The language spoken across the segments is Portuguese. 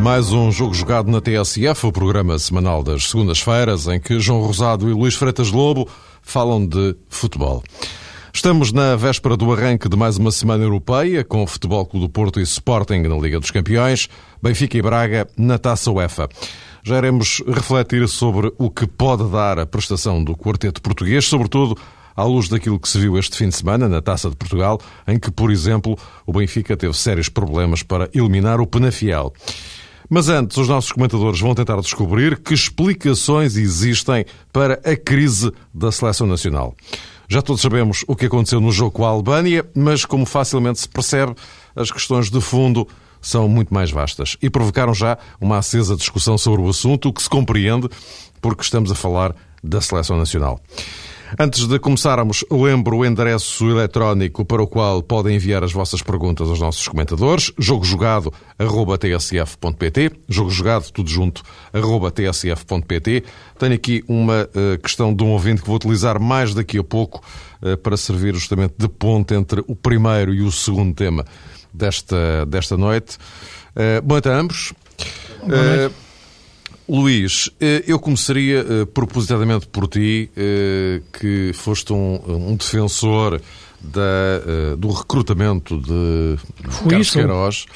mais um jogo jogado na TSF, o programa semanal das segundas-feiras, em que João Rosado e Luís Freitas Lobo falam de futebol. Estamos na véspera do arranque de mais uma semana europeia, com o Futebol Clube do Porto e Sporting na Liga dos Campeões, Benfica e Braga na Taça UEFA. Já iremos refletir sobre o que pode dar a prestação do quarteto português, sobretudo à luz daquilo que se viu este fim de semana na Taça de Portugal, em que, por exemplo, o Benfica teve sérios problemas para eliminar o Penafiel. Mas antes, os nossos comentadores vão tentar descobrir que explicações existem para a crise da seleção nacional. Já todos sabemos o que aconteceu no jogo com a Albânia, mas como facilmente se percebe, as questões de fundo são muito mais vastas e provocaram já uma acesa discussão sobre o assunto, o que se compreende porque estamos a falar da seleção nacional. Antes de começarmos, lembro o endereço eletrónico para o qual podem enviar as vossas perguntas aos nossos comentadores, jogojogado.tsf.pt, jogo jogado, tudo junto, arroba tsf.pt. Tenho aqui uma uh, questão de um ouvinte que vou utilizar mais daqui a pouco uh, para servir justamente de ponte entre o primeiro e o segundo tema desta, desta noite. Uh, boa noite a ambos. Boa noite. Luís, eh, eu começaria uh, propositadamente por ti, uh, que foste um, um defensor da, uh, do recrutamento de Fui Carlos isso. Queiroz.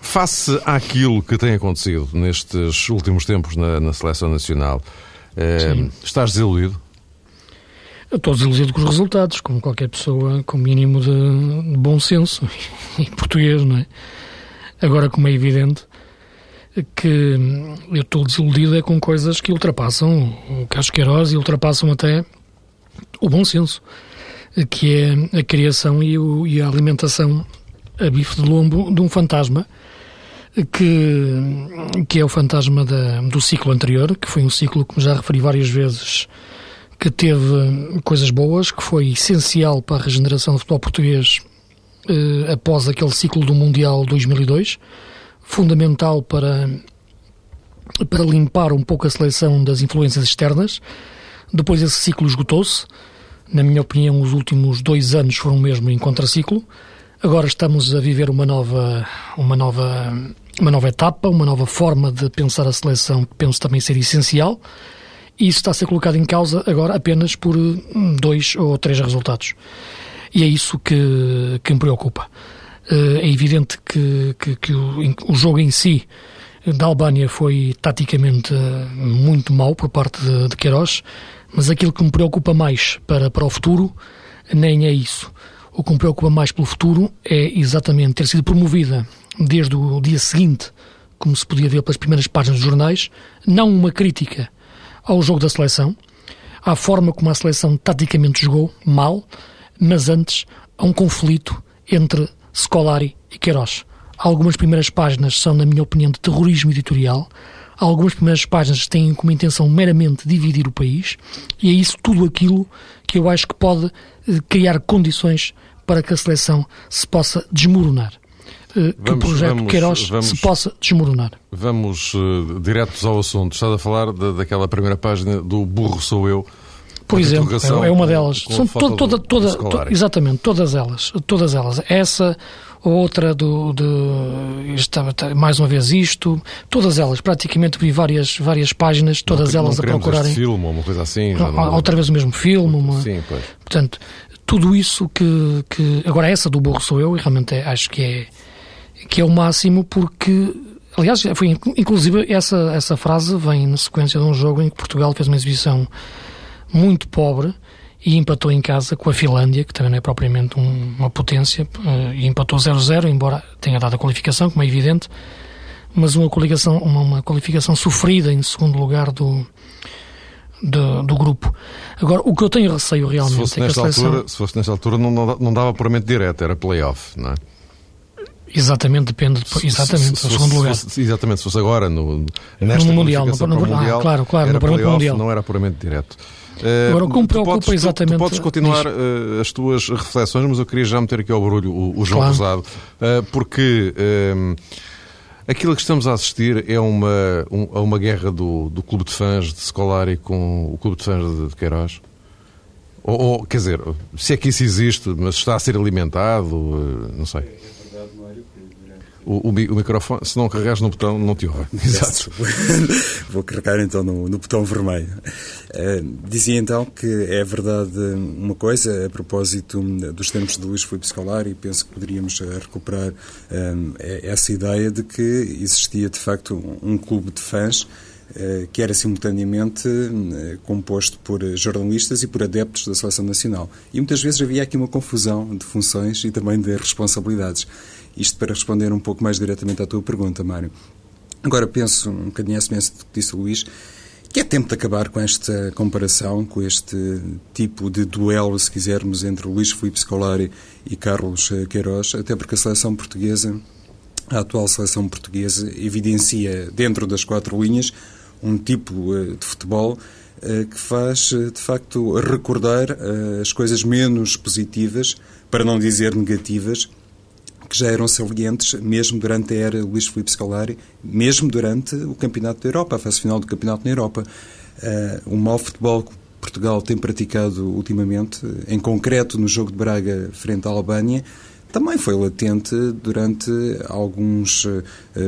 face àquilo que tem acontecido nestes últimos tempos na, na Seleção Nacional, estás desiludido? Eu estou desiludido com os resultados, como qualquer pessoa com mínimo de, de bom senso em português, não é? Agora, como é evidente, que eu estou desiludido é com coisas que ultrapassam o Carlos Queiroz e ultrapassam até o bom senso, que é a criação e, o, e a alimentação a bife de lombo de um fantasma que, que é o fantasma da, do ciclo anterior, que foi um ciclo, como já referi várias vezes, que teve coisas boas, que foi essencial para a regeneração do futebol português eh, após aquele ciclo do Mundial 2002, fundamental para, para limpar um pouco a seleção das influências externas. Depois esse ciclo esgotou-se. Na minha opinião, os últimos dois anos foram mesmo em contraciclo. Agora estamos a viver uma nova, uma nova, uma nova etapa, uma nova forma de pensar a seleção que penso também ser essencial. E isso está a ser colocado em causa agora apenas por dois ou três resultados. E é isso que, que me preocupa. É evidente que, que, que o, o, jogo em si da Albânia foi taticamente muito mau por parte de, de Queiroz, mas aquilo que me preocupa mais para, para o futuro nem é isso. O que me preocupa mais pelo futuro é exatamente ter sido promovida desde o dia seguinte, como se podia ver pelas primeiras páginas dos jornais, não uma crítica ao jogo da seleção, à forma como a seleção taticamente jogou, mal, mas antes a um conflito entre Scolari e Queiroz. Algumas primeiras páginas são, na minha opinião, de terrorismo editorial. Algumas primeiras páginas têm como intenção meramente dividir o país. E é isso tudo aquilo que eu acho que pode eh, criar condições para que a seleção se possa desmoronar. Eh, que Vamos- o projeto vamos- Queiroz vamos- se possa desmoronar. Vamos uh, diretos ao assunto. Estás a falar da- daquela primeira página do Burro Sou Eu. Por a exemplo, é é uma delas. a São to- toda, toda, to- exatamente, todas elas, todas elas. Essa, outra do, de, mais uma vez isto, todas elas, praticamente vi várias, várias páginas, todas Não elas a queremos procurarem filme uma coisa assim. já não- outra vez o mesmo filme, uma, Sim, pois. Portanto, tudo isso que, que. Agora, essa do burro sou eu, e realmente é- acho que é, que é o máximo, porque. Aliás, foi, inclusive, essa, essa frase vem na sequência de um jogo em que Portugal fez uma exibição muito pobre e empatou em casa com a Finlândia, que também não é propriamente um- uma potência, eh, e empatou 0-0, embora tenha dado a qualificação, como é evidente, mas uma qualificação, uma, uma qualificação sofrida em segundo lugar do, do, do grupo. Agora, o que eu tenho receio Se realmente fosse, é que a nesta seleção. altura, se fosse nesta altura, não, não, dava puramente direto, era playoff, não é? Exatamente, depende. de- exatamente, Se- se fosse- segundo lugar. se fosse- exatamente, se fosse agora, no, nesta No Mundial, no- no- o ah, Mundial, claro, claro, no Mundial. não era puramente direto. Eh, Agora, o que me tu preocupa podes, tu- exatamente- Tu, podes continuar eh, as tuas reflexões, mas eu queria já meter aqui ao barulho o, o João Claro. Rosado, eh, porque eh, aquilo que estamos a assistir é uma, um- a uma guerra do, do clube de fãs de Scolari com o clube de fãs de, de Queiroz. Ou, ou, quer dizer, se é que isso existe, mas está a ser alimentado, não sei. O, o, microfone, se não carregares no botão, não te ouve. Exato. Vou carregar então no, no botão vermelho. Uh, dizia então que é verdade uma coisa, a propósito dos tempos de Luís Filipe Scolari, penso que poderíamos eh, recuperar um, essa ideia de que existia de facto um, um clube de fãs que era simultaneamente composto por jornalistas e por adeptos da Seleção Nacional. E muitas vezes havia aqui uma confusão de funções e também de responsabilidades. Isto para responder um pouco mais diretamente à tua pergunta, Mário. Agora penso, um bocadinho a semelhança do que disse o Luís, que é tempo de acabar com esta comparação, com este tipo de duelo, se quisermos, entre Luís Filipe Scolari e Carlos eh, Queiroz, até porque a seleção portuguesa, a atual seleção portuguesa, evidencia, dentro das quatro linhas, um tipo eh, de futebol eh, que faz, de facto, recordar as coisas menos positivas, para não dizer negativas, que já eram salientes mesmo durante a era Luís Filipe Scolari, mesmo durante o Campeonato da Europa, a fase final do Campeonato na Europa. Uh, o mau futebol que Portugal tem praticado ultimamente, em concreto no jogo de Braga frente à Albânia, também foi latente durante alguns uh,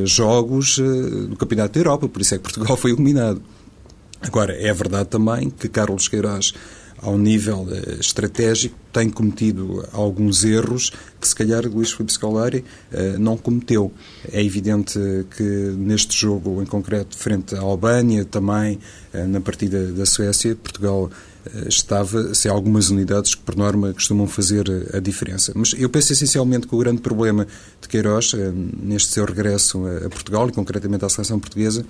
jogos uh, do Campeonato da Europa, por isso é que Portugal foi eliminado. Agora, é verdade também que Carlos Queiroz ao nível uh, estratégico, tem cometido alguns erros que, se calhar, Luís Filipe Scolari uh, não cometeu. É evidente que neste jogo, em concreto, frente à Albânia, também uh, na partida da Suécia, Portugal estava sem algumas unidades que, por norma, costumam fazer a diferença. Mas eu penso essencialmente que o grande problema de Queiroz, neste seu regresso a Portugal, e concretamente à seleção portuguesa,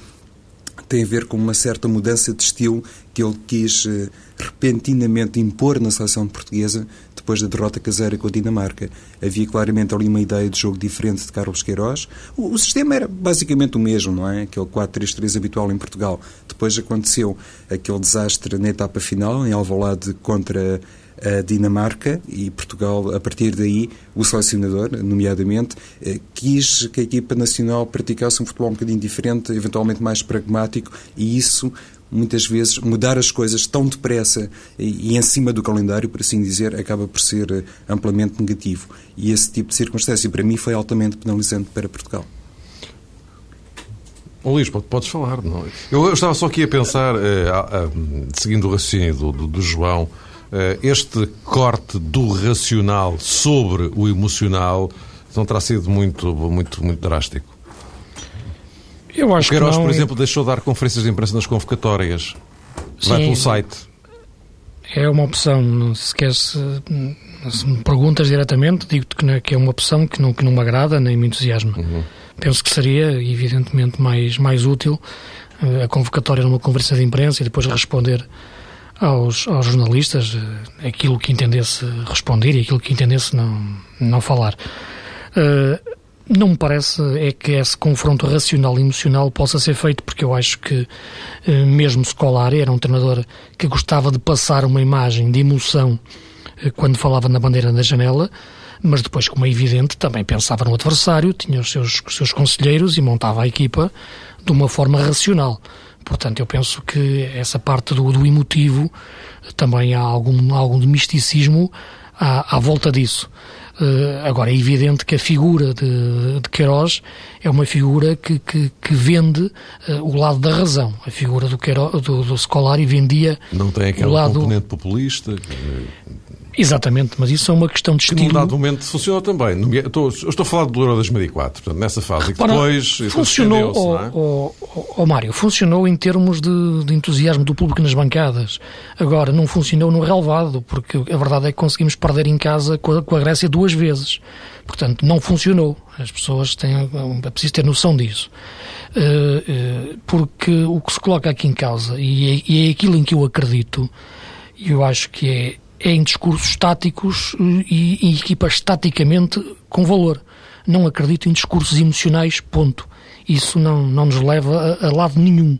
tem a ver com uma certa mudança de estilo que ele quis uh, repentinamente impor na seleção portuguesa depois da derrota caseira com a Dinamarca. Havia claramente ali uma ideia de jogo diferente de Carlos Queiroz. O, o sistema era basicamente o mesmo, não é? Aquele 4-3-3 habitual em Portugal. Depois aconteceu aquele desastre na etapa final, em Alvalade contra a Dinamarca e Portugal, a partir daí, o selecionador, nomeadamente, eh, quis que a equipa nacional praticasse um futebol um bocadinho diferente, eventualmente mais pragmático, e isso muitas vezes mudar as coisas tão depressa e, em cima do calendário, por assim dizer, acaba por ser eh, amplamente negativo. E esse tipo de circunstância, para mim, foi altamente penalizante para Portugal. Oh, Luís, podes falar. Não? Eu, eu estava só aqui a pensar, eh, seguindo o raciocínio do, do, do João, este corte do racional sobre o emocional não terá sido muito, muito, muito drástico? Eu acho Queiroz, que não... por exemplo, deixou de dar conferências de imprensa nas convocatórias. Vai Sim, pelo site. É uma opção. Se queres, se me perguntas diretamente, digo-te que é uma opção que não, que não me agrada nem me entusiasma. Uhum. Penso que seria, evidentemente, mais, mais útil eh, a convocatória numa conferência de imprensa e depois responder aos, aos jornalistas uh, aquilo que entendesse responder e aquilo que entendesse não, não falar. Uh, não me parece é que esse confronto racional e emocional possa ser feito, porque eu acho que uh, mesmo Scolari era um treinador que gostava de passar uma imagem de emoção quando falava na bandeira da janela, mas depois, como é evidente, também pensava no adversário, tinha os seus, os seus conselheiros e montava a equipa de uma forma racional. Portanto, eu penso que essa parte do, do emotivo também há algum, algum de misticismo à, à volta disso. Uh, agora, é evidente que a figura de, de Queiroz é uma figura que, que, que vende uh, o lado da razão. A figura do, Queiroz, do, do Scolari vendia Não tem aquele o lado... componente populista? Exatamente, mas isso é uma questão de estilo. Que dado momento funcionou também. Eu estou, eu estou a falar do Euro 2004, portanto, nessa fase, que depois funcionou, oh, oh, oh, Mário, funcionou em termos de, de, entusiasmo do público nas bancadas. Agora, não funcionou no relevado, porque a verdade é que conseguimos perder em casa com a, com a Grécia duas vezes. Portanto, não funcionou. As pessoas têm, é preciso ter noção disso. Uh, uh, porque o que se coloca aqui em causa, e é, e é aquilo em que eu acredito, e eu acho que é em discursos táticos e, e equipas taticamente com valor. Não acredito em discursos emocionais, ponto. Isso não, não nos leva a, a lado nenhum.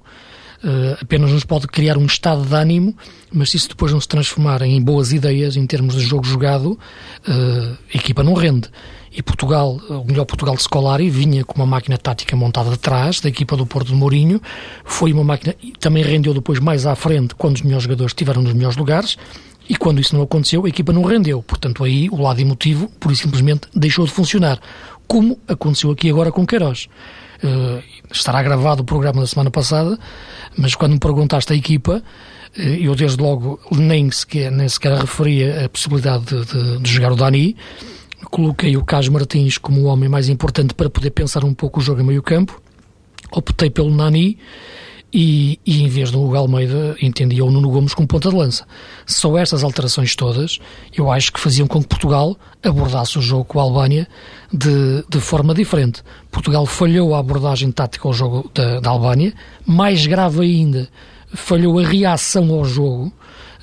Uh, apenas nos pode criar um estado de ânimo, mas se isso depois não se transformar em boas ideias em termos de jogo jogado, uh, a equipa não rende. E Portugal, o melhor Portugal de Scolari, vinha com uma máquina tática montada atrás da equipa do Porto de Mourinho. Foi uma máquina, também rendeu depois mais à frente, quando os melhores jogadores estiveram nos melhores lugares. E quando isso não aconteceu, a equipa não rendeu. Portanto, aí o lado emotivo, por simplesmente, deixou de funcionar. como aconteceu aqui agora com Queiroz. Uh, estará gravado o programa da semana passada, mas quando me perguntaste a equipa, uh, eu desde logo nem sequer, nem sequer referia a possibilidade de, de, de jogar o Dani, coloquei o Carlos Martins como o homem mais importante para poder pensar um pouco o jogo em meio campo, optei pelo Nani, e, e, em vez do Hugo Almeida entendia o Nuno Gomes como ponta de lança. Só estas alterações todas eu acho que faziam com que Portugal abordasse o jogo com a Albânia de, de forma diferente. Portugal falhou a abordagem tática ao jogo da, da Albânia, mais grave ainda, falhou a reação ao jogo,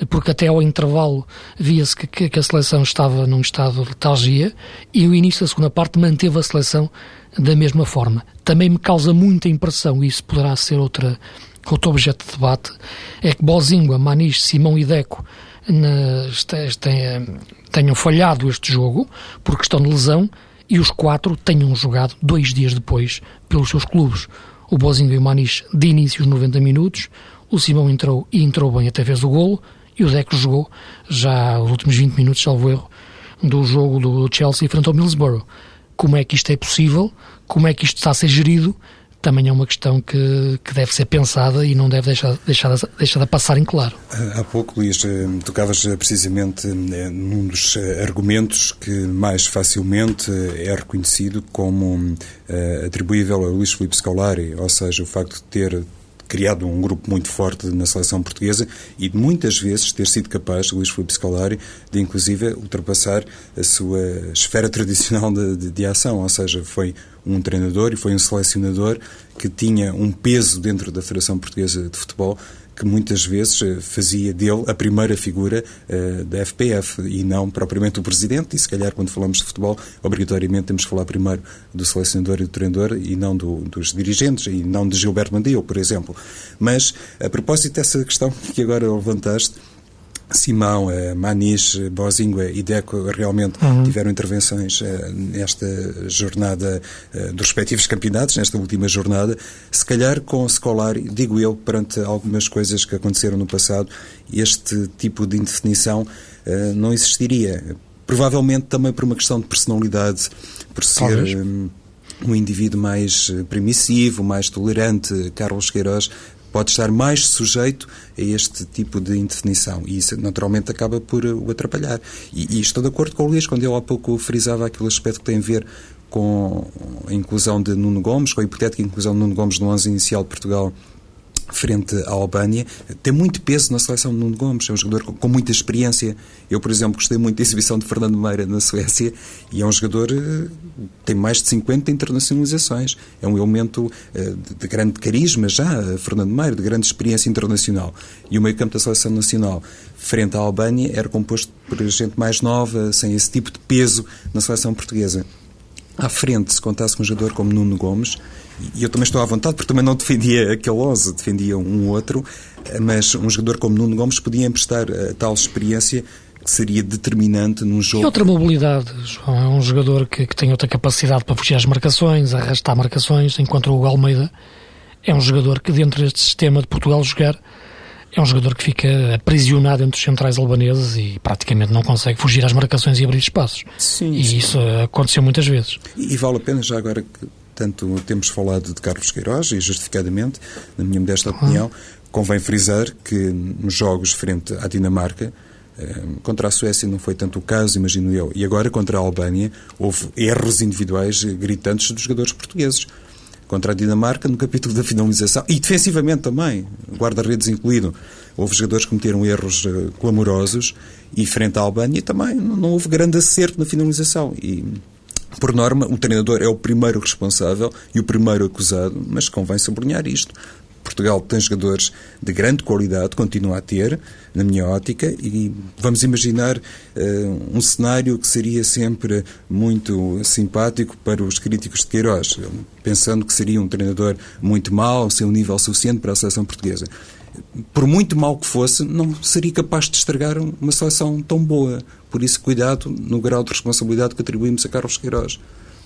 porque até ao intervalo via-se que, que, a seleção estava num estado de letargia e o início da segunda parte manteve a seleção da mesma forma. Também me causa muita impressão, e isso poderá ser outra, outro objeto de debate, é que Bozingua, Maniche, Simão e Deco na, tenham falhado este jogo por questão de lesão e os quatro tenham jogado dois dias depois pelos seus clubes. O Bozinho e o Maniche de início os 90 minutos, o Simão entrou e entrou bem até vez do golo e o Deco jogou já os últimos 20 minutos, salvo erro, do jogo do Chelsea frente ao Middlesbrough como é que isto é possível, como é que isto está a ser gerido, também é uma questão que, que deve ser pensada e não deve deixar, deixar, deixar de passar em claro. Há pouco, Luís, eh, tocavas eh, precisamente eh, num dos argumentos que mais facilmente é reconhecido como atribuível a Luís Filipe Scolari, ou seja, o facto de ter criado um grupo muito forte na seleção portuguesa e muitas vezes ter sido capaz, Luís Filipe Scolari, de inclusive ultrapassar a sua esfera tradicional de, de, de ação, ou seja, foi um treinador e foi um selecionador que tinha um peso dentro da Federação Portuguesa de Futebol que muitas vezes eh, fazia dele a primeira figura uh, da FPF e não propriamente o presidente. E se calhar, quando falamos de futebol, obrigatoriamente temos que falar primeiro do selecionador e do treinador e não do, dos dirigentes e não de Gilberto Mandil, por exemplo. Mas, a propósito dessa questão que agora levantaste, Simão, eh, Maniche, eh, Bozingua e Deco realmente uhum. tiveram intervenções eh, nesta jornada dos respectivos campeonatos, nesta última jornada. Se calhar com Scolari, digo eu, perante algumas coisas que aconteceram no passado, este tipo de indefinição não existiria. Provavelmente também por uma questão de personalidade, por ser um indivíduo mais permissivo, mais tolerante. Carlos Queiroz pode estar mais sujeito a este tipo de indefinição e isso naturalmente acaba por o atrapalhar. E, e estou de acordo com o Luís quando ele há pouco frisava aquele aspecto que tem a ver com a inclusão de Nuno Gomes, com a hipotética inclusão de Nuno Gomes no 11 inicial de Portugal frente à Albânia, tem muito peso na seleção de Nuno Gomes, é um jogador com, muita experiência. Eu, por exemplo, gostei muito da exibição de Fernando Meira na Suécia e é um jogador que eh, tem mais de 50 internacionalizações. É um elemento eh, de grande carisma já, Fernando Meira, de grande experiência internacional. E o meio-campo da seleção nacional frente à Albânia era composto por gente mais nova, sem esse tipo de peso na seleção portuguesa. À frente, se contasse com um jogador como Nuno Gomes, e eu também estou à vontade, porque também não defendia aquele 11, defendia um outro, mas um jogador como Nuno Gomes podia emprestar a tal experiência que seria determinante num jogo. E outra mobilidade, João, é um jogador que, que tem outra capacidade para fugir às marcações, arrastar marcações, enquanto o Almeida é um jogador que, dentro deste sistema de Portugal jogar, é um jogador que fica aprisionado entre os centrais albaneses e praticamente não consegue fugir às marcações e abrir espaços. Sim, e sim. isso aconteceu muitas vezes. E, e vale a pena, já agora que tanto temos falado de Carlos Queiroz, e justificadamente, na minha modesta opinião, convém frisar que nos jogos frente à Dinamarca, eh, Contra a Suécia não foi tanto o caso, imagino eu. E agora, contra a Albânia, houve erros individuais gritantes dos jogadores portugueses. Contra a Dinamarca, no capítulo da finalização, e defensivamente também, guarda-redes incluído, houve jogadores que cometeram erros uh, clamorosos, e frente à Albânia também não houve grande acerto na finalização. E por norma, o treinador é o primeiro responsável e o primeiro acusado, mas convém sublinhar isto. Portugal tem jogadores de grande qualidade, continua a ter, na minha ótica, e vamos imaginar uh, um cenário que seria sempre muito simpático para os críticos de Queiroz, pensando que seria um treinador muito mau, sem um nível suficiente para a seleção portuguesa. Por muito mal que fosse, não seria capaz de estragar uma seleção tão boa. Por isso, cuidado no grau de responsabilidade que atribuímos a Carlos Queiroz.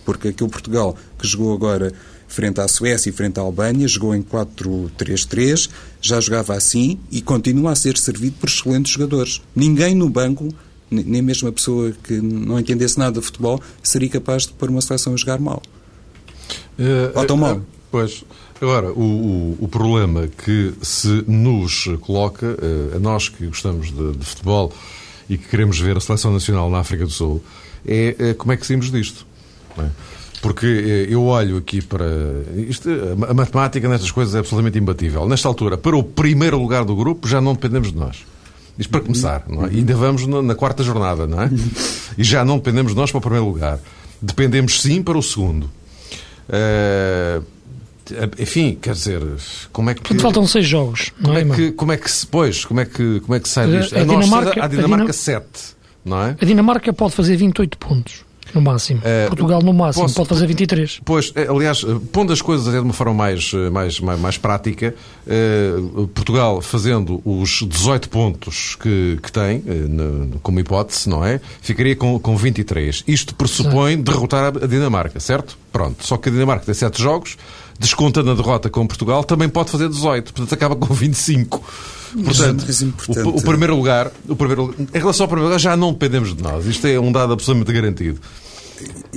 Porque aquele Portugal que jogou agora frente à Suécia e frente à Albânia, jogou em 4-3-3, já jogava assim e continua a ser servido por excelentes jogadores. Ninguém no banco nem mesmo a pessoa que não entendesse nada de futebol seria capaz de pôr uma seleção a jogar mal. Uh, Ou tão mal. Uh, pois. Agora, o, o, o, problema que se nos coloca, uh, a nós que gostamos de, de, futebol e que queremos ver a seleção nacional na África do Sul, é, é como é que saímos disto. É? Porque eu olho aqui para. Isto, a matemática nestas coisas é absolutamente imbatível. Nesta altura, para o primeiro lugar do grupo, já não dependemos de nós. Isto para começar, não é? E ainda vamos na, na, quarta jornada, não é? E já não dependemos de nós para o primeiro lugar. Dependemos sim para o segundo. Uh, enfim, quer dizer, como é que. Portanto, faltam seis jogos, como não é, é que, como é que se. Pois, como é que, como é que sai disto? A, a, Dinamarca, a Dinamarca 7, não é? A Dinamarca pode fazer 28 pontos. No máximo. Uh, Portugal, no máximo, posso, pode fazer 23. Pois, eh, aliás, eh, pondo as coisas de uma forma mais, mais, mais, mais prática, uh, Portugal fazendo os 18 pontos que, que tem, uh, como hipótese, não é? Ficaria com, com 23. Isto pressupõe Exato. derrotar a Dinamarca, certo? Pronto. Só que a Dinamarca tem 7 jogos, descontando a derrota com Portugal, também pode fazer 18. Portanto, acaba com 25. Portanto, o, o, primeiro lugar, o primeiro, em relação ao primeiro lugar, já não dependemos de nós. Isto é um dado absolutamente garantido.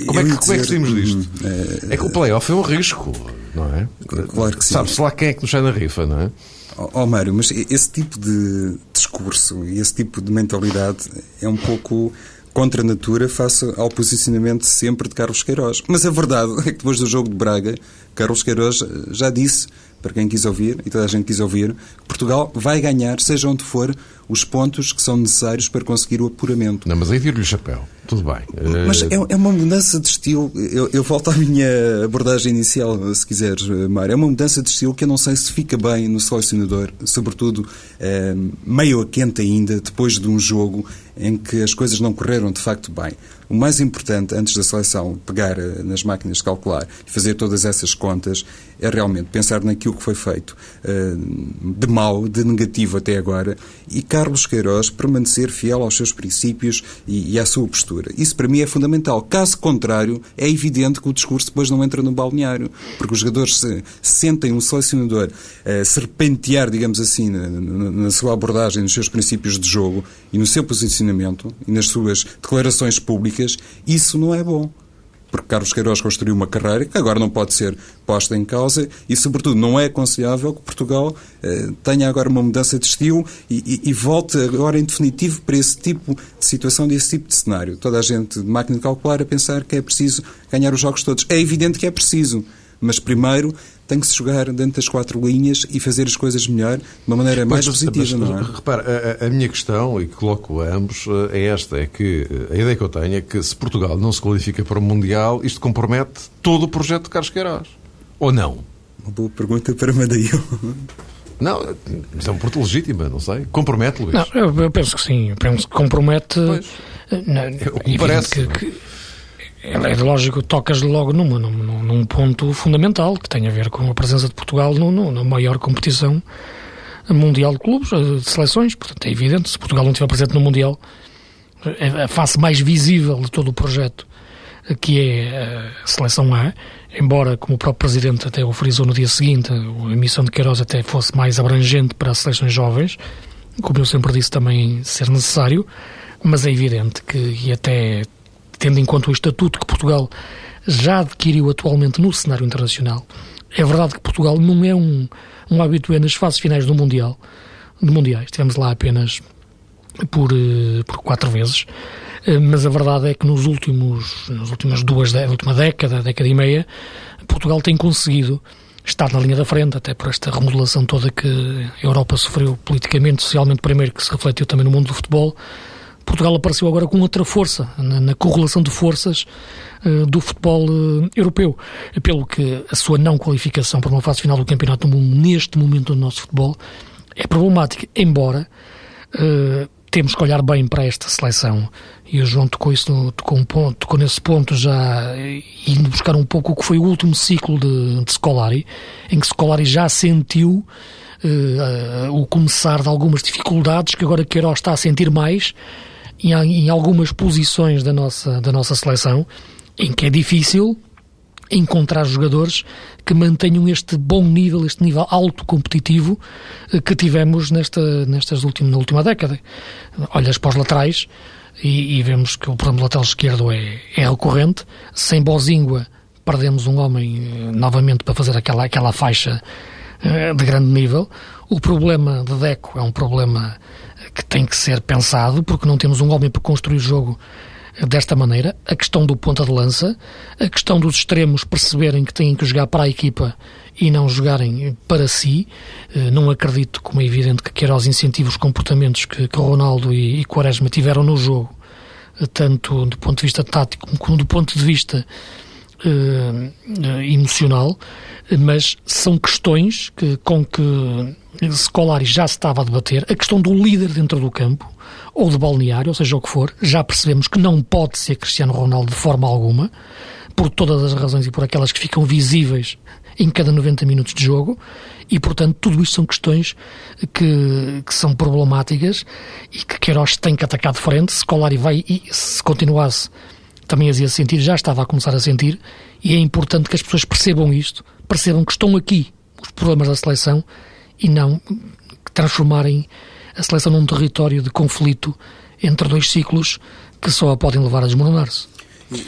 Como é, que, como é que saímos disto? É, é que o playoff é um risco, não é? Claro que sim. Sabe-se lá quem é que nos sai na rifa, não é? Ó oh, oh, Mário, mas esse tipo de discurso e esse tipo de mentalidade é um pouco contra a natura face ao posicionamento sempre de Carlos Queiroz. Mas a verdade é que depois do jogo de Braga, Carlos Queiroz já disse para quem quis ouvir, e toda a gente quis ouvir, Portugal vai ganhar, seja onde for, os pontos que são necessários para conseguir o apuramento. Não, mas aí viro-lhe o chapéu. Tudo bem. Mas é, é uma mudança de estilo. Eu, eu, volto à minha abordagem inicial, se quiseres, Mário. É uma mudança de estilo que eu não sei se fica bem no selecionador, sobretudo é, meio a quente ainda, depois de um jogo em que as coisas não correram de facto bem. O mais importante, antes da seleção pegar eh, nas máquinas de calcular e fazer todas essas contas, é realmente pensar naquilo que foi feito de mal, de negativo até agora, e Carlos Queiroz permanecer fiel aos seus princípios e, e à sua postura. Isso para mim é fundamental. Caso contrário, é evidente que o discurso depois não entra no balneário, porque os jogadores se, sentem um selecionador uh, serpentear, digamos assim, na, na, na sua abordagem, nos seus princípios de jogo e no seu posicionamento e nas suas declarações públicas, isso não é bom porque Carlos Queiroz construiu uma carreira que agora não pode ser posta em causa e, sobretudo, não é aconselhável que Portugal eh, tenha agora uma mudança de estilo e, e, e, volte agora em definitivo para esse tipo de situação, desse tipo de cenário. Toda a gente de máquina de calcular a pensar que é preciso ganhar os jogos todos. É evidente que é preciso, mas primeiro tem que se jogar dentro das quatro linhas e fazer as coisas melhor, de uma maneira mais mas, positiva, mas, não é? Repara, a, a, minha questão, e que coloco a ambos, eh, é esta, é que eh, a ideia que eu tenho é que se Portugal não se qualifica para o Mundial, isto compromete todo o projeto de Carlos Queiroz. Ou não? Uma boa pergunta para Madail. Não, isso é um ponto legítimo, não sei. Compromete, Luís? Não, eu, eu penso que sim. Eu penso que compromete... Pois. Eh, não, é o que me parece. Que, que é, é lógico, tocas logo numa, num, num, ponto fundamental que tem a ver com a presença de Portugal no, no, na maior competição mundial de clubes, eh, de seleções. Portanto, é evidente, se Portugal não estiver presente no Mundial, é a face mais visível de todo o projeto, que é a Seleção A, embora, como o próprio Presidente até o frisou no dia seguinte, a missão de Queiroz até fosse mais abrangente para as seleções jovens, como eu sempre disse também ser necessário, mas é evidente que, e até tendo em conta o estatuto que Portugal já adquiriu atualmente no cenário internacional. É verdade que Portugal não é um, um habitué nas fases finais do Mundial, de Mundiais. Estivemos lá apenas por, eh, por quatro vezes, eh, mas a verdade é que nos últimos, nas últimas duas, na última década, década e meia, Portugal tem conseguido estar na linha da frente, até por esta remodelação toda que a Europa sofreu politicamente, socialmente primeiro, que se refletiu também no mundo do futebol, Portugal apareceu agora com outra força, na, na correlação de forças uh, do futebol uh, europeu, pelo que a sua não qualificação para uma fase final do Campeonato do Mundo neste momento do nosso futebol é problemática, embora uh, temos que olhar bem para esta seleção. E o João tocou, isso, tocou, um ponto, tocou nesse ponto já, indo buscar um pouco o que foi o último ciclo de, de Scolari, em que Scolari já sentiu o começar de algumas dificuldades que agora Queiroz está a sentir mais em, em algumas posições da nossa, da nossa seleção em que é difícil encontrar jogadores que mantenham este bom nível, este nível alto competitivo eh, que tivemos nesta, nestas últimas, na última década. Olhas para os laterais, e, e vemos que o problema do lateral esquerdo é, é recorrente. Sem Bozingua, perdemos um homem novamente para fazer aquela, aquela faixa de grande nível. O problema de Deco é um problema que tem que ser pensado, porque não temos um homem para construir o jogo desta maneira. A questão do ponta de lança, a questão dos extremos perceberem que têm que jogar para a equipa e não jogarem para si. Eh, não acredito, como é evidente, que incentive os comportamentos que, que Ronaldo e, e Quaresma tiveram no jogo, eh, tanto do ponto de vista tático como do ponto de vista uh, emocional, mas são questões que, com que Scolari já se estava a debater. A questão do líder dentro do campo, ou de balneário, ou seja o que for, já percebemos que não pode ser Cristiano Ronaldo de forma alguma, por todas as razões e por aquelas que ficam visíveis em cada 90 minutos de jogo, e portanto tudo isto são questões que, que são problemáticas e que Queiroz tem que atacar de frente. Scolari vai, e se continuasse também as ia sentir, já estava a começar a sentir, e é importante que as pessoas percebam isto, percebam que estão aqui os problemas da seleção e não transformarem a seleção num território de conflito entre dois ciclos que só a podem levar a desmoronar-se.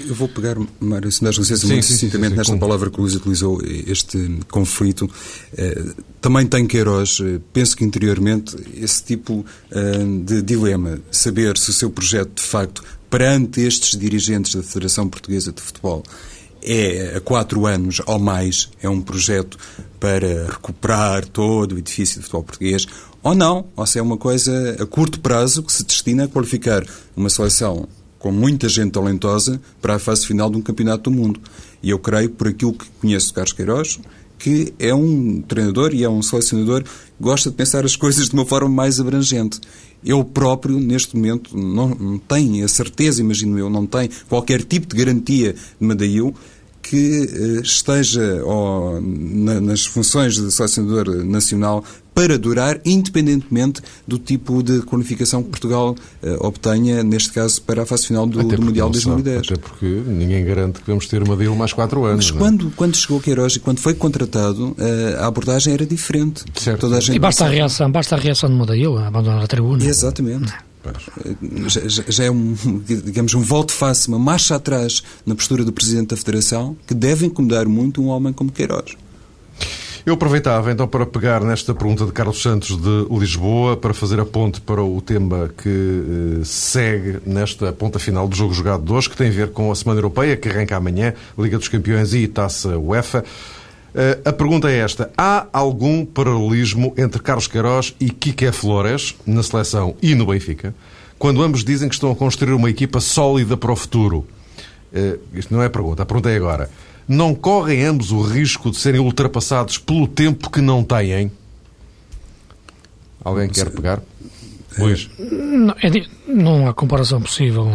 Eu vou pegar, Mário, se nós licença, muito sucintamente nesta sim. palavra que o Luís utilizou, este conflito. Eh, também tem Queiroz, eh, penso que interiormente, esse tipo eh, de dilema. Saber se o seu projeto, de facto, perante estes dirigentes da Federação Portuguesa de Futebol é há quatro anos ou mais, é um projeto para recuperar todo o edifício de futebol português, ou não, ou se é uma coisa a curto prazo que se destina a qualificar uma seleção com muita gente talentosa para a fase final de um campeonato do mundo. E eu creio, por aquilo que conheço de Carlos Queiroz, que é um treinador e é um selecionador que gosta de pensar as coisas de uma forma mais abrangente. Eu próprio, neste momento, não, não tenho a certeza, imagino eu, não tenho qualquer tipo de garantia de Madail que uh, esteja na, nas funções de selecionador nacional para durar, independentemente do tipo de qualificação que Portugal uh, obtenha, neste caso, para a fase final do, do Mundial de 2010. Até porque ninguém garante que vamos ter uma deal mais quatro anos. Mas quando, quando chegou Queiroz e quando foi contratado, uh, a abordagem era diferente. Certo. Toda a gente e basta a reação, basta a reação de Modail a abandonar a tribuna. Exatamente. Já, já, é um, digamos, um volto face, uma marcha atrás na postura do Presidente da Federação que deve incomodar muito um homem como Queiroz. Eu aproveitava então para pegar nesta pergunta de Carlos Santos de Lisboa para fazer a ponte para o tema que eh, segue nesta ponta final do jogo jogado de hoje, que tem a ver com a Semana Europeia, que arranca amanhã, Liga dos Campeões e Taça UEFA. Uh, a pergunta é esta: há algum paralelismo entre Carlos Queiroz e Kike Flores na seleção e no Benfica? Quando ambos dizem que estão a construir uma equipa sólida para o futuro. Uh, isto não é a pergunta, a pergunta é agora não correm ambos o risco de serem ultrapassados pelo tempo que não têm? Alguém quer pegar? Luís? Não, é, não há comparação possível.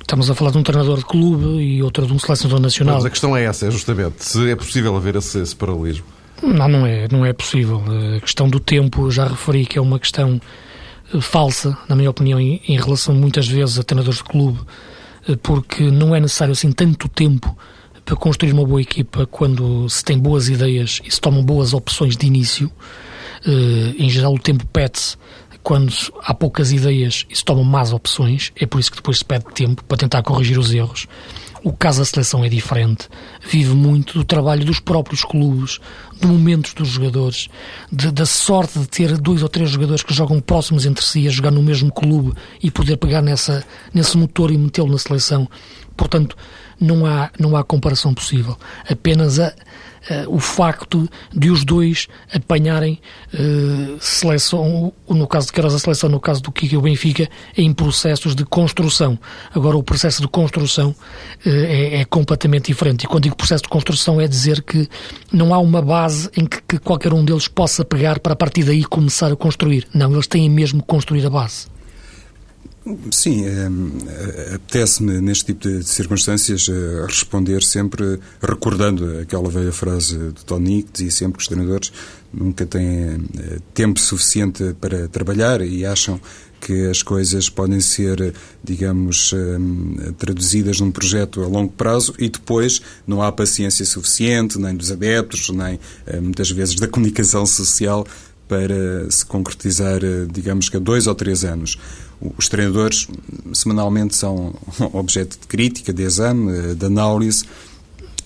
Estamos a falar de um treinador de clube e outro de um selecionador nacional. Mas a questão é essa, é justamente, se é possível haver esse, esse paralelismo. Não, não é, não é possível. A questão do tempo, já referi que é uma questão eh, falsa, na minha opinião, em, em relação muitas vezes a treinadores de clube, eh, porque não é necessário assim tanto tempo construir uma boa equipa quando se tem boas ideias e se tomam boas opções de início. Uh, em geral, o tempo pede-se quando há poucas ideias e se tomam más opções. É por isso que depois se pede tempo para tentar corrigir os erros. O caso da seleção é diferente. Vive muito do trabalho dos próprios clubes, de momentos dos jogadores, de, da sorte de ter dois ou três jogadores que jogam próximos entre si, a jogar no mesmo clube e poder pegar nessa, nesse motor e metê-lo na seleção. Portanto, não há, não há comparação possível. Apenas a, a, o facto de os dois apanharem uh, seleção, no caso de Queiroz a seleção, no caso do Kiko e o Benfica, em processos de construção. Agora, o processo de construção uh, é, é, completamente diferente. E quando digo processo de construção é dizer que não há uma base em que, que qualquer um deles possa pegar para a partir daí começar a construir. Não, eles têm mesmo que construir a base. Sim, é, apetece-me neste tipo de circunstâncias eh, responder sempre recordando aquela velha frase de Tony que dizia sempre que os treinadores nunca têm tempo suficiente para trabalhar e acham que as coisas podem ser, digamos, traduzidas num projeto a longo prazo e depois não há paciência suficiente, nem dos adeptos, nem muitas vezes da comunicação social para se concretizar, digamos que a dois ou três anos. Os treinadores semanalmente são objeto de crítica, de exame, de análise.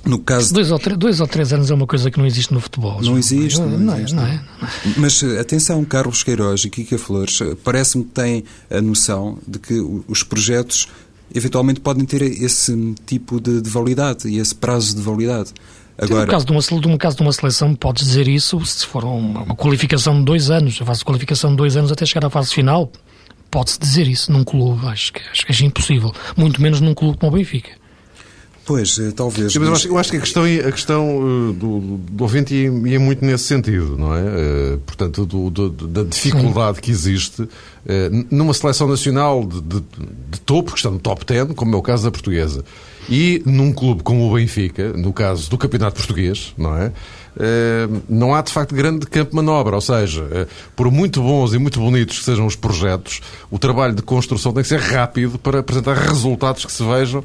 No caso dois, ou dois ou três anos é uma coisa que não existe no futebol. Não existe, não, não, existe. Não é, não é. Mas atenção, Carlos Queiroz e Kika Flores, parece-me que têm a noção de que os projetos eventualmente podem ter esse tipo de, de validade e esse prazo de validade. Agora... No, caso de uma, no caso de uma seleção, podes dizer isso se for uma, uma qualificação de dois anos, a fase de qualificação de dois anos até chegar à fase final, pode-se dizer isso num clube, acho que, acho que é impossível. Muito menos num clube como o Benfica. Pois, eh, talvez. Sim, mas eu acho, eu acho, que a questão, a questão uh, do, do ouvinte ia, ia, muito nesse sentido, não é? Uh, portanto, do, do, da dificuldade Sim. que existe numa seleção nacional de, de, de, topo, que está no top 10, como é o caso da portuguesa, e num clube como o Benfica, no caso do Campeonato Português, não é? Não há de facto grande campo de manobra, ou seja, por muito bons e muito bonitos que sejam os projetos, o trabalho de construção tem que ser rápido para apresentar resultados que se vejam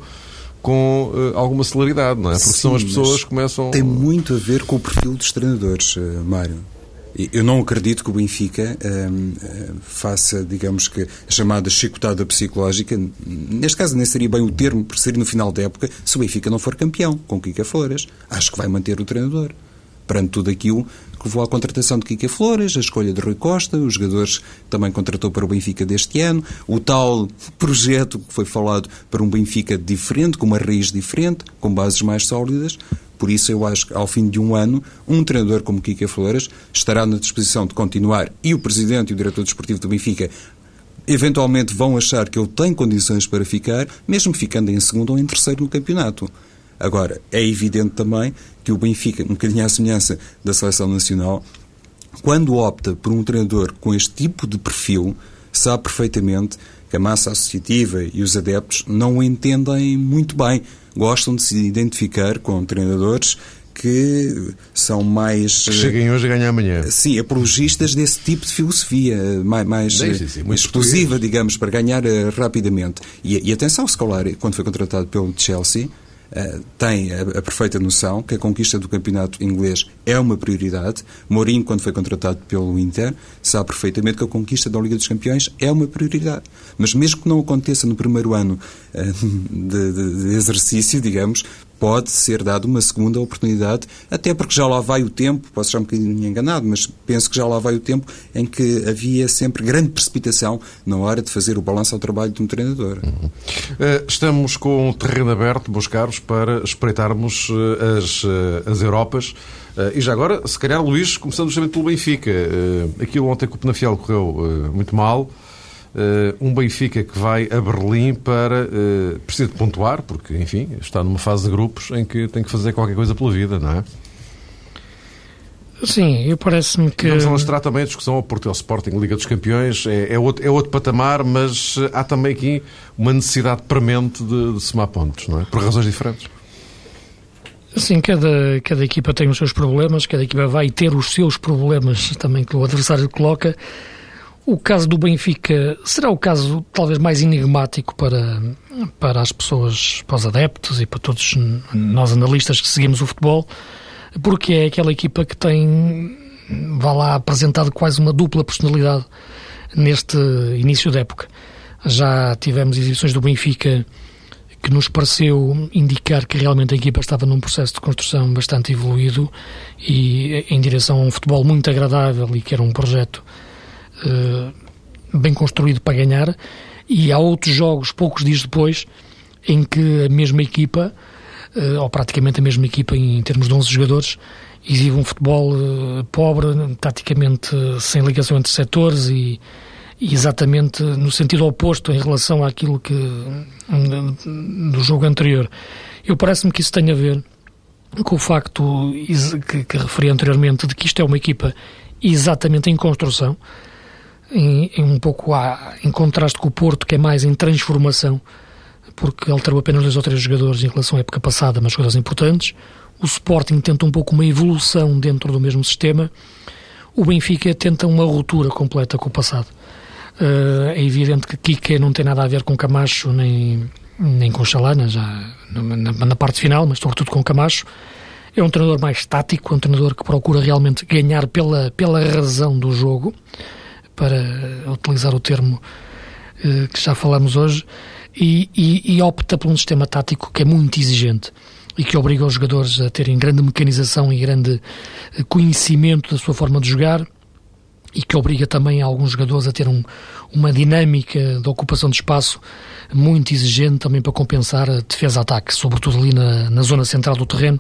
com uh, alguma celeridade, não é? Porque Sim, são as pessoas que começam. Tem muito a ver com o perfil dos treinadores, uh, Mário. Eu não acredito que o Benfica ehm, eh, faça, digamos que, a chamada chicotada psicológica. Neste caso, nem seria bem o termo, por ser no final da época, se o Benfica não for campeão, com Kika Flores. Acho que vai manter o treinador. Perante tudo aquilo que levou à contratação de Kika Flores, a escolha de Rui Costa, os jogadores que também contratou para o Benfica deste ano, o tal projeto que foi falado para um Benfica diferente, com uma raiz diferente, com bases mais sólidas. Por isso, eu acho que ao fim de um ano, um treinador como Kika Flores estará na disposição de continuar e o presidente e o diretor desportivo do Benfica eventualmente vão achar que ele tem condições para ficar, mesmo ficando em segundo ou em terceiro no campeonato. Agora, é evidente também que o Benfica, um bocadinho à semelhança da seleção nacional, quando opta por um treinador com este tipo de perfil, sabe perfeitamente que a massa associativa e os adeptos não o entendem muito bem. Gostam de se identificar com treinadores que são mais. Que cheguem hoje a ganhar amanhã. Sim, apologistas desse tipo de filosofia, mais, mais sim, sim, sim, explosiva, português. digamos, para ganhar rapidamente. E, e atenção, Scolari, quando foi contratado pelo Chelsea, Uh, tem a, a, perfeita noção que a conquista do campeonato inglês é uma prioridade. Mourinho, quando foi contratado pelo Inter, sabe perfeitamente que a conquista da Liga dos Campeões é uma prioridade. Mas mesmo que não aconteça no primeiro ano uh, de, de, de exercício, digamos, pode ser dada uma segunda oportunidade, até porque já lá vai o tempo, posso estar um bocadinho enganado, mas penso que já lá vai o tempo em que havia sempre grande precipitação na hora de fazer o balanço ao trabalho de um treinador. Uhum. Estamos com o terreno aberto, meus caros, para espreitarmos eh, as, eh, as Europas. E já agora, se calhar, Luís, começando justamente pelo Benfica. Aquilo ontem com o Penafiel correu muito mal. Uh, um Benfica que vai a Berlim para. Uh, precisa de pontuar, porque, enfim, está numa fase de grupos em que tem que fazer qualquer coisa pela vida, não é? Sim, eu parece-me que. Vamos alastrar também a discussão ao Porto ao Sporting, Liga dos Campeões, é, é, outro, é outro patamar, mas há também aqui uma necessidade premente de, de somar pontos, não é? Por razões diferentes. Sim, cada, cada equipa tem os seus problemas, cada equipa vai ter os seus problemas também que o adversário coloca. O caso do Benfica será o caso talvez mais enigmático para, para as pessoas, para os adeptos e para todos nós analistas que seguimos o futebol, porque é aquela equipa que tem, vá lá, apresentado quase uma dupla personalidade neste início da época. Já tivemos exibições do Benfica que nos pareceu indicar que realmente a equipa estava num processo de construção bastante evoluído e em direção a um futebol muito agradável e que era um projeto bem construído para ganhar, e há outros jogos, poucos dias depois, em que a mesma equipa, uh, ou praticamente a mesma equipa em termos de 11 jogadores, exibe um futebol uh, pobre, taticamente sem ligação entre setores e, e, exatamente no sentido oposto em relação àquilo que do jogo anterior. Eu parece-me que isso tem a ver com o facto que, que referi anteriormente de que isto é uma equipa exatamente em construção, em, em um pouco a, em contraste com o Porto, que é mais em transformação, porque alterou apenas dois ou três jogadores em relação à época passada, mas jogadores importantes. O Sporting tenta um pouco uma evolução dentro do mesmo sistema. O Benfica tenta uma ruptura completa com o passado. Uh, é evidente que Kike não tem nada a ver com Camacho nem, nem com Chalana, já na, na, parte final, mas sobretudo com Camacho. É um treinador mais tático, um treinador que procura realmente ganhar pela, pela razão do jogo para utilizar o termo que já falamos hoje, e, e, e opta por um sistema tático que é muito exigente e que obriga os jogadores a terem grande mecanização e grande conhecimento da sua forma de jogar e que obriga também alguns jogadores a ter um, uma dinâmica de ocupação de espaço muito exigente também para compensar a defesa-ataque, sobretudo ali na, na zona central do terreno,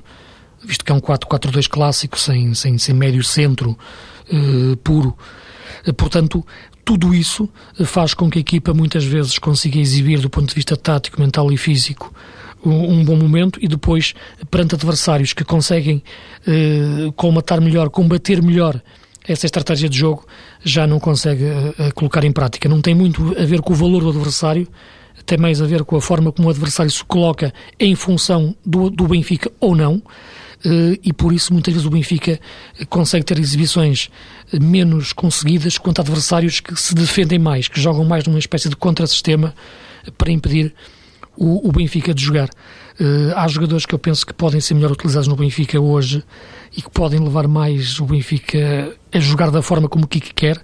visto que é um 4-4-2 clássico, sem, sem, sem médio centro eh, puro. Eh, portanto, tudo isso faz com que a equipa muitas vezes consiga exibir, do ponto de vista tático, mental e físico, um, bom momento e depois, perante adversários que conseguem eh, melhor, combater melhor essa estratégia de jogo, já não consegue eh, colocar em prática. Não tem muito a ver com o valor do adversário, tem mais a ver com a forma como o adversário se coloca em função do, do Benfica ou não. Eh, e por isso muitas vezes o Benfica consegue ter exibições menos conseguidas contra adversários que se defendem mais, que jogam mais numa espécie de contrassistema para impedir o, o Benfica de jogar. Uh, há jogadores que eu penso que podem ser melhor utilizados no Benfica hoje e que podem levar mais o Benfica a jogar da forma como o Kiki quer.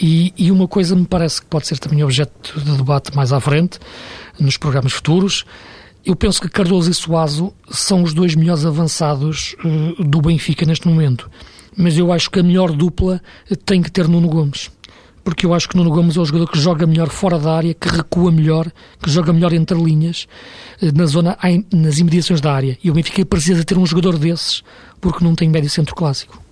E, e, uma coisa me parece que pode ser também objeto de debate mais à frente, nos programas futuros. Eu penso que Cardoso e Suazo são os dois melhores avançados uh, do Benfica neste momento. Mas eu acho que a melhor dupla tem que ter Nuno Gomes porque eu acho que Nuno Gomes é o jogador que joga melhor fora da área, que recua melhor, que joga melhor entre linhas, eh, na zona, nas imediações da área. E o Benfica precisa ter um jogador desses, porque não tem médio centro clássico.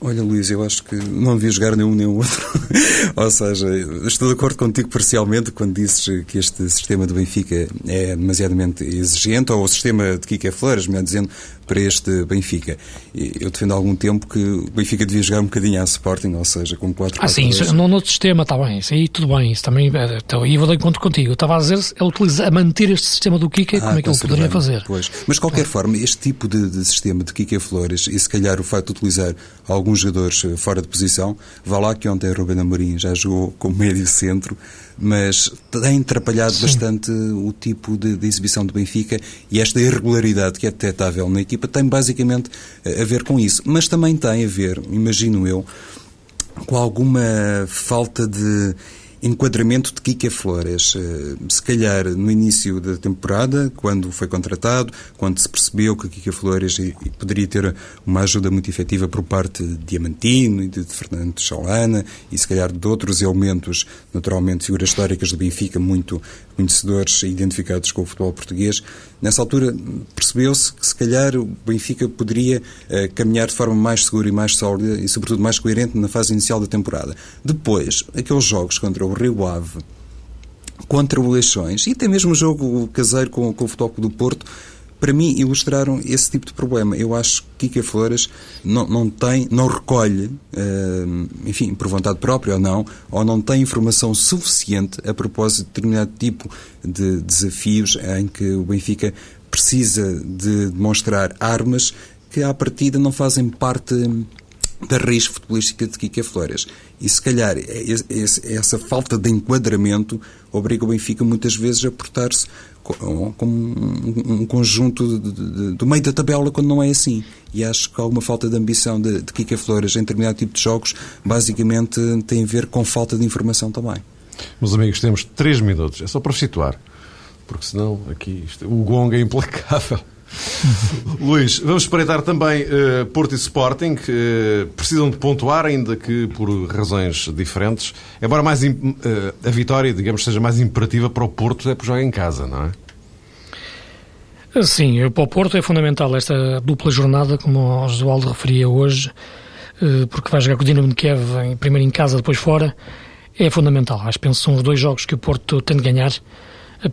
Olha, Luís, eu acho que não devia jogar nenhum nem o outro. Ou seja, estou de acordo contigo parcialmente quando dizes que este sistema do Benfica é demasiadamente exigente, ou o sistema de Kike Flores, melhor dizendo, para este Benfica. Eu defendo há algum tempo que o Benfica devia jogar um bocadinho à Sporting, ou seja, com 4 Ah, sim, isso, no outro sistema está bem, isso aí tudo bem, isso também, eh, então, e vou dar encontro contigo. Eu estava a dizer, a, é utilizar, a manter este sistema do Kika, ah, como é que ele poderia bem, fazer? Pois. Mas, de qualquer é. forma, este tipo de, de, sistema de Kika Flores, e se calhar o facto de utilizar alguns jogadores eh, fora de posição, vá lá que ontem Ruben Amorim já jogou como médio centro, mas tem atrapalhado Sim. bastante o tipo de, de, exibição do Benfica e esta irregularidade que é detectável na equipa tem basicamente a ver com isso. Mas também tem a ver, imagino eu, com alguma falta de enquadramento de Kike Flores. Eh, se calhar no início da temporada, quando foi contratado, quando se percebeu que Kike Flores poderia ter uma ajuda muito efetiva por parte de Diamantino e de Fernando Chalana e se calhar de outros elementos, naturalmente figuras históricas do Benfica muito conhecedores e identificados com o futebol português, nessa altura percebeu-se que se calhar o Benfica poderia uh, caminhar de forma mais segura e mais sólida e sobretudo mais coerente na fase inicial da temporada. Depois, aqueles jogos contra o Rio Ave, contra o Leixões e até mesmo o jogo caseiro com, com o Futebol do Porto, para mim, ilustraram esse tipo de problema. Eu acho que Kika Flores não, não tem, não recolhe, uh, enfim, por vontade própria ou não, ou não tem informação suficiente a propósito de determinado tipo de desafios em que o Benfica precisa de demonstrar armas que, à partida, não fazem parte da raiz futebolística de Kika Flores. E se calhar essa falta de enquadramento obriga o Benfica muitas vezes a portar-se como um, conjunto do meio da tabela quando não é assim. E acho que alguma falta de ambição de, de Kika Flores em determinado tipo de jogos basicamente tem a ver com falta de informação também. Meus amigos, temos três minutos. É só para situar. Porque senão aqui isto, o gong é implacável. Luís, vamos espreitar também uh, Porto e Sporting, que uh, precisam de pontuar, ainda que por razões diferentes. Embora mais uh, a vitória, digamos, seja mais imperativa para o Porto, é por jogar em casa, não é? Sim, para o Porto é fundamental esta dupla jornada, como o Oswaldo referia hoje, porque vai jogar com o Dinamo de Kiev primeiro em casa, depois fora. É fundamental. Acho que são os dois jogos que o Porto tem de ganhar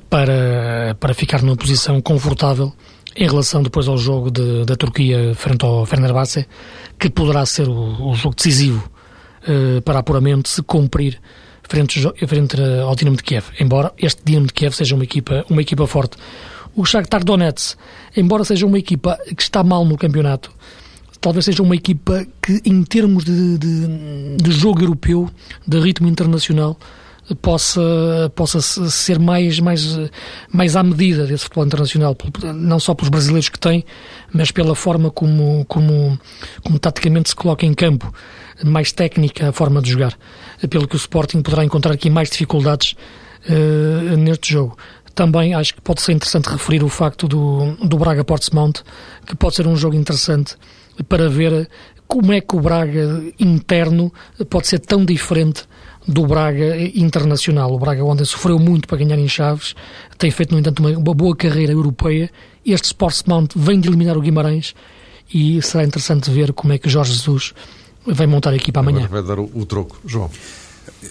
para, para ficar numa posição confortável em relação depois ao jogo de, da Turquia frente ao Fenerbahçe, que poderá ser o, o jogo decisivo uh, para apuramento se cumprir frente, frente ao Dinamo de Kiev, embora este Dinamo de Kiev seja uma equipa, uma equipa forte. O Shakhtar Donetsk, embora seja uma equipa que está mal no campeonato, talvez seja uma equipa que, em termos de, de, de jogo europeu, de ritmo internacional, possa, possa ser mais, mais, mais à medida desse futebol internacional, não só pelos brasileiros que tem, mas pela forma como, como, como taticamente se coloca em campo, mais técnica a forma de jogar, pelo que o Sporting poderá encontrar aqui mais dificuldades uh, neste jogo. Também acho que pode ser interessante referir o facto do, do Braga Portsmouth, que pode ser um jogo interessante para ver como é que o Braga interno pode ser tão diferente do Braga internacional. O Braga ontem sofreu muito para ganhar em Chaves, tem feito, no entanto, uma, uma boa carreira europeia. Este Sportsmount vem de eliminar o Guimarães e será interessante ver como é que Jorge Jesus vai montar a equipa amanhã. Agora vai dar o, o troco. João.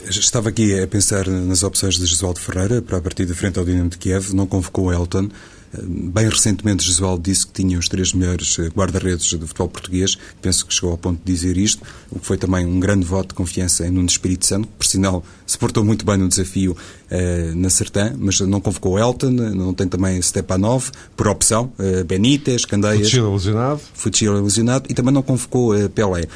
Estava aqui a pensar nas opções de Jesualdo Ferreira para a partida frente ao Dinamo de Kiev, não convocou o Elton. Bem recentemente, Jesualdo disse que tinha os três melhores eh, guarda-redes do futebol português. Penso que chegou ao ponto de dizer isto, o que foi também um grande voto de confiança em Nuno Espírito Santo, que, por sinal, se portou muito bem no desafio uh, na Sertã, mas não convocou Elton, não tem também Stepanov, por opção, uh, Benítez, Candeias. Futsila ilusionado. Futsila ilusionado, e também não convocou uh, Pelé.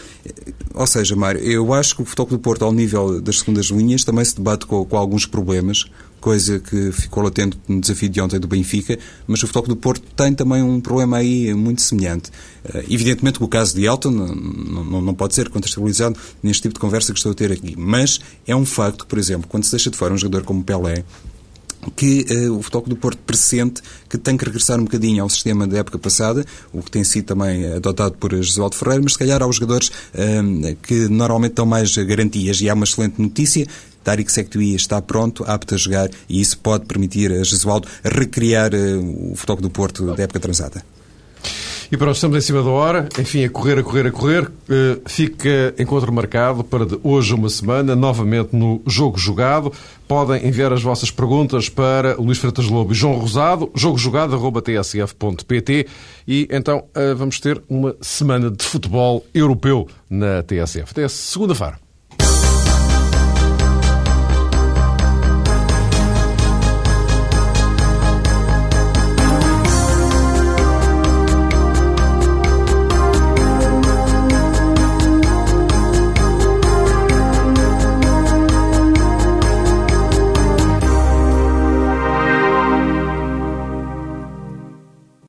Ou seja, Mário, eu acho que o Futebol do Porto, ao nível das segundas linhas, também se debate com, com alguns problemas coisa que ficou latente no desafio de ontem do Benfica, mas o Futebol do Porto tem também um problema aí muito semelhante. Eh, evidentemente que o caso de Elton não, não pode ser contextualizado neste tipo de conversa que estou a ter aqui, mas é um facto, por exemplo, quando se deixa de fora um jogador como Pelé, que uh, o Futebol do Porto pressente que tem que regressar um bocadinho ao sistema da época passada, o que tem sido também adotado por Josualdo Ferreira, mas se calhar aos jogadores uh, que normalmente dão mais garantias. E há uma excelente notícia, Tariq Sectui está pronto, apto a jogar, e isso pode permitir a Jesualdo recriar uh, o Futebol do Porto da época transada. E pronto, estamos em cima da hora. Enfim, a correr, a correr, a correr. Uh, fica encontro marcado para de hoje uma semana, novamente no Jogo Jogado. Podem enviar as vossas perguntas para Luís Freitas Lobo e João Rosado, jogojogado.tsf.pt e então uh, vamos ter uma semana de futebol europeu na TSF. Até segunda-feira.